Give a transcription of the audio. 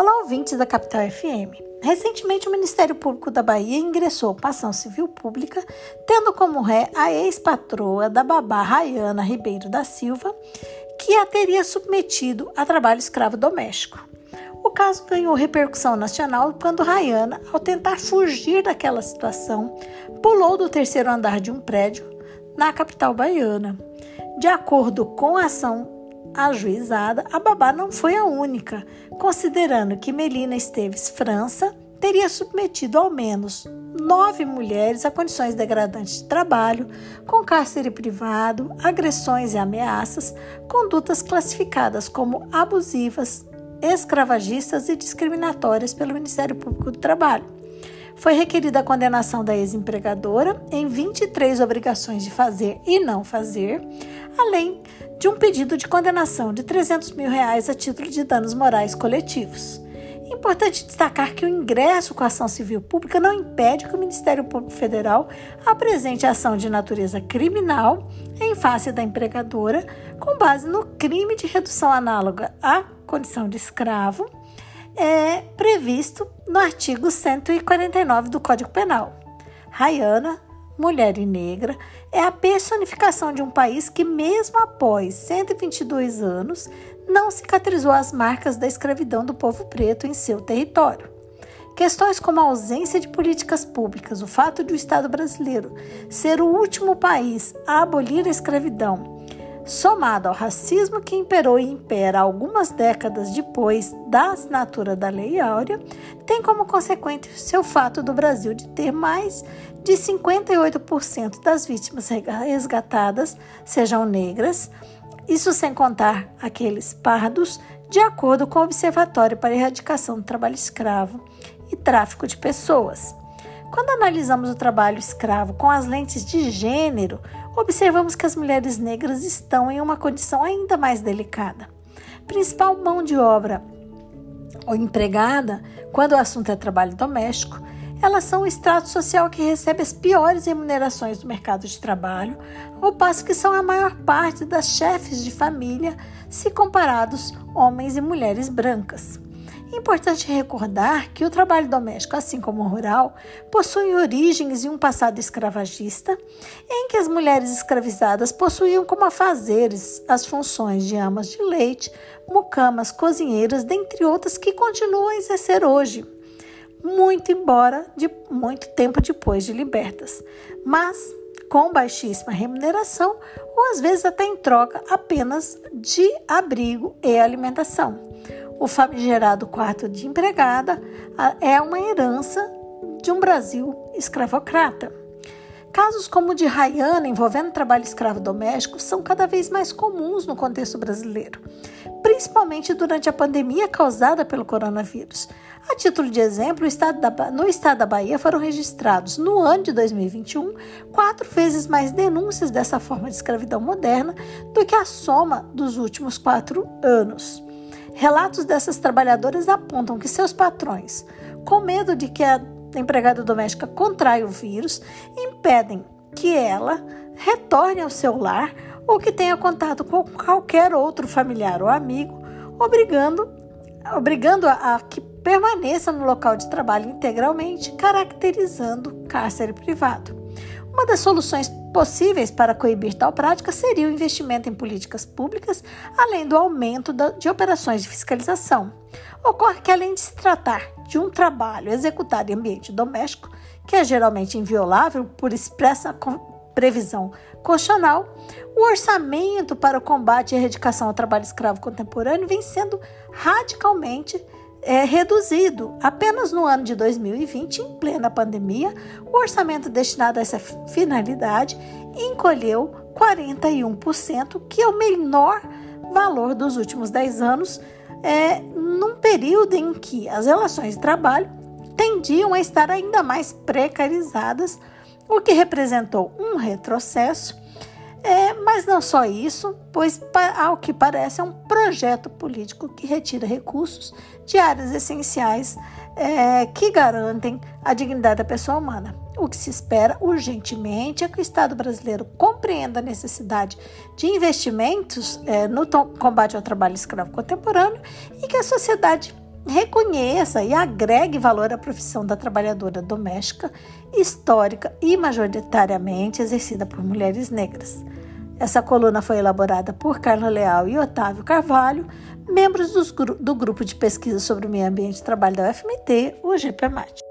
Olá, ouvintes da Capital FM. Recentemente, o Ministério Público da Bahia ingressou ação civil pública, tendo como ré a ex-patroa da babá Rayana Ribeiro da Silva, que a teria submetido a trabalho escravo doméstico. O caso ganhou repercussão nacional quando Rayana, ao tentar fugir daquela situação, pulou do terceiro andar de um prédio na capital baiana. De acordo com a ação ajuizada, a babá não foi a única, considerando que Melina Esteves França teria submetido ao menos nove mulheres a condições degradantes de trabalho, com cárcere privado, agressões e ameaças, condutas classificadas como abusivas, escravagistas e discriminatórias pelo Ministério Público do Trabalho foi requerida a condenação da ex-empregadora em 23 obrigações de fazer e não fazer, além de um pedido de condenação de 300 mil reais a título de danos morais coletivos. Importante destacar que o ingresso com a ação civil pública não impede que o Ministério Público Federal apresente ação de natureza criminal em face da empregadora, com base no crime de redução análoga à condição de escravo é previsto no artigo 149 do Código Penal. Rayana, mulher e negra, é a personificação de um país que, mesmo após 122 anos, não cicatrizou as marcas da escravidão do povo preto em seu território. Questões como a ausência de políticas públicas, o fato de o Estado brasileiro ser o último país a abolir a escravidão somado ao racismo que imperou e impera algumas décadas depois da assinatura da Lei Áurea, tem como consequência o fato do Brasil de ter mais de 58% das vítimas resgatadas sejam negras, isso sem contar aqueles pardos, de acordo com o Observatório para a Erradicação do Trabalho Escravo e Tráfico de Pessoas. Quando analisamos o trabalho escravo com as lentes de gênero, observamos que as mulheres negras estão em uma condição ainda mais delicada. Principal mão de obra ou empregada, quando o assunto é trabalho doméstico, elas são o extrato social que recebe as piores remunerações do mercado de trabalho, ao passo que são a maior parte das chefes de família, se comparados homens e mulheres brancas. É importante recordar que o trabalho doméstico, assim como o rural, possui origens em um passado escravagista, em que as mulheres escravizadas possuíam como afazeres as funções de amas de leite, mucamas, cozinheiras, dentre outras que continuam a exercer hoje, muito embora de muito tempo depois de libertas, mas com baixíssima remuneração ou às vezes até em troca apenas de abrigo e alimentação. O famigerado quarto de empregada é uma herança de um Brasil escravocrata. Casos como o de Rayana envolvendo trabalho escravo doméstico são cada vez mais comuns no contexto brasileiro, principalmente durante a pandemia causada pelo coronavírus. A título de exemplo, no estado da Bahia foram registrados, no ano de 2021, quatro vezes mais denúncias dessa forma de escravidão moderna do que a soma dos últimos quatro anos. Relatos dessas trabalhadoras apontam que seus patrões, com medo de que a empregada doméstica contraia o vírus, impedem que ela retorne ao seu lar ou que tenha contato com qualquer outro familiar ou amigo, obrigando, obrigando a, a que permaneça no local de trabalho integralmente, caracterizando cárcere privado. Uma das soluções possíveis para coibir tal prática seria o investimento em políticas públicas, além do aumento de operações de fiscalização. Ocorre que, além de se tratar de um trabalho executado em ambiente doméstico, que é geralmente inviolável por expressa previsão constitucional, o orçamento para o combate e erradicação ao trabalho escravo contemporâneo vem sendo radicalmente é, reduzido. Apenas no ano de 2020, em plena pandemia, o orçamento destinado a essa finalidade encolheu 41%, que é o menor valor dos últimos 10 anos, é, num período em que as relações de trabalho tendiam a estar ainda mais precarizadas, o que representou um retrocesso é, mas não só isso, pois, ao que parece, é um projeto político que retira recursos de áreas essenciais é, que garantem a dignidade da pessoa humana. O que se espera urgentemente é que o Estado brasileiro compreenda a necessidade de investimentos é, no combate ao trabalho escravo contemporâneo e que a sociedade reconheça e agregue valor à profissão da trabalhadora doméstica, histórica e majoritariamente exercida por mulheres negras. Essa coluna foi elaborada por Carla Leal e Otávio Carvalho, membros do grupo de pesquisa sobre o meio ambiente e trabalho da UFMT, o GPMAT.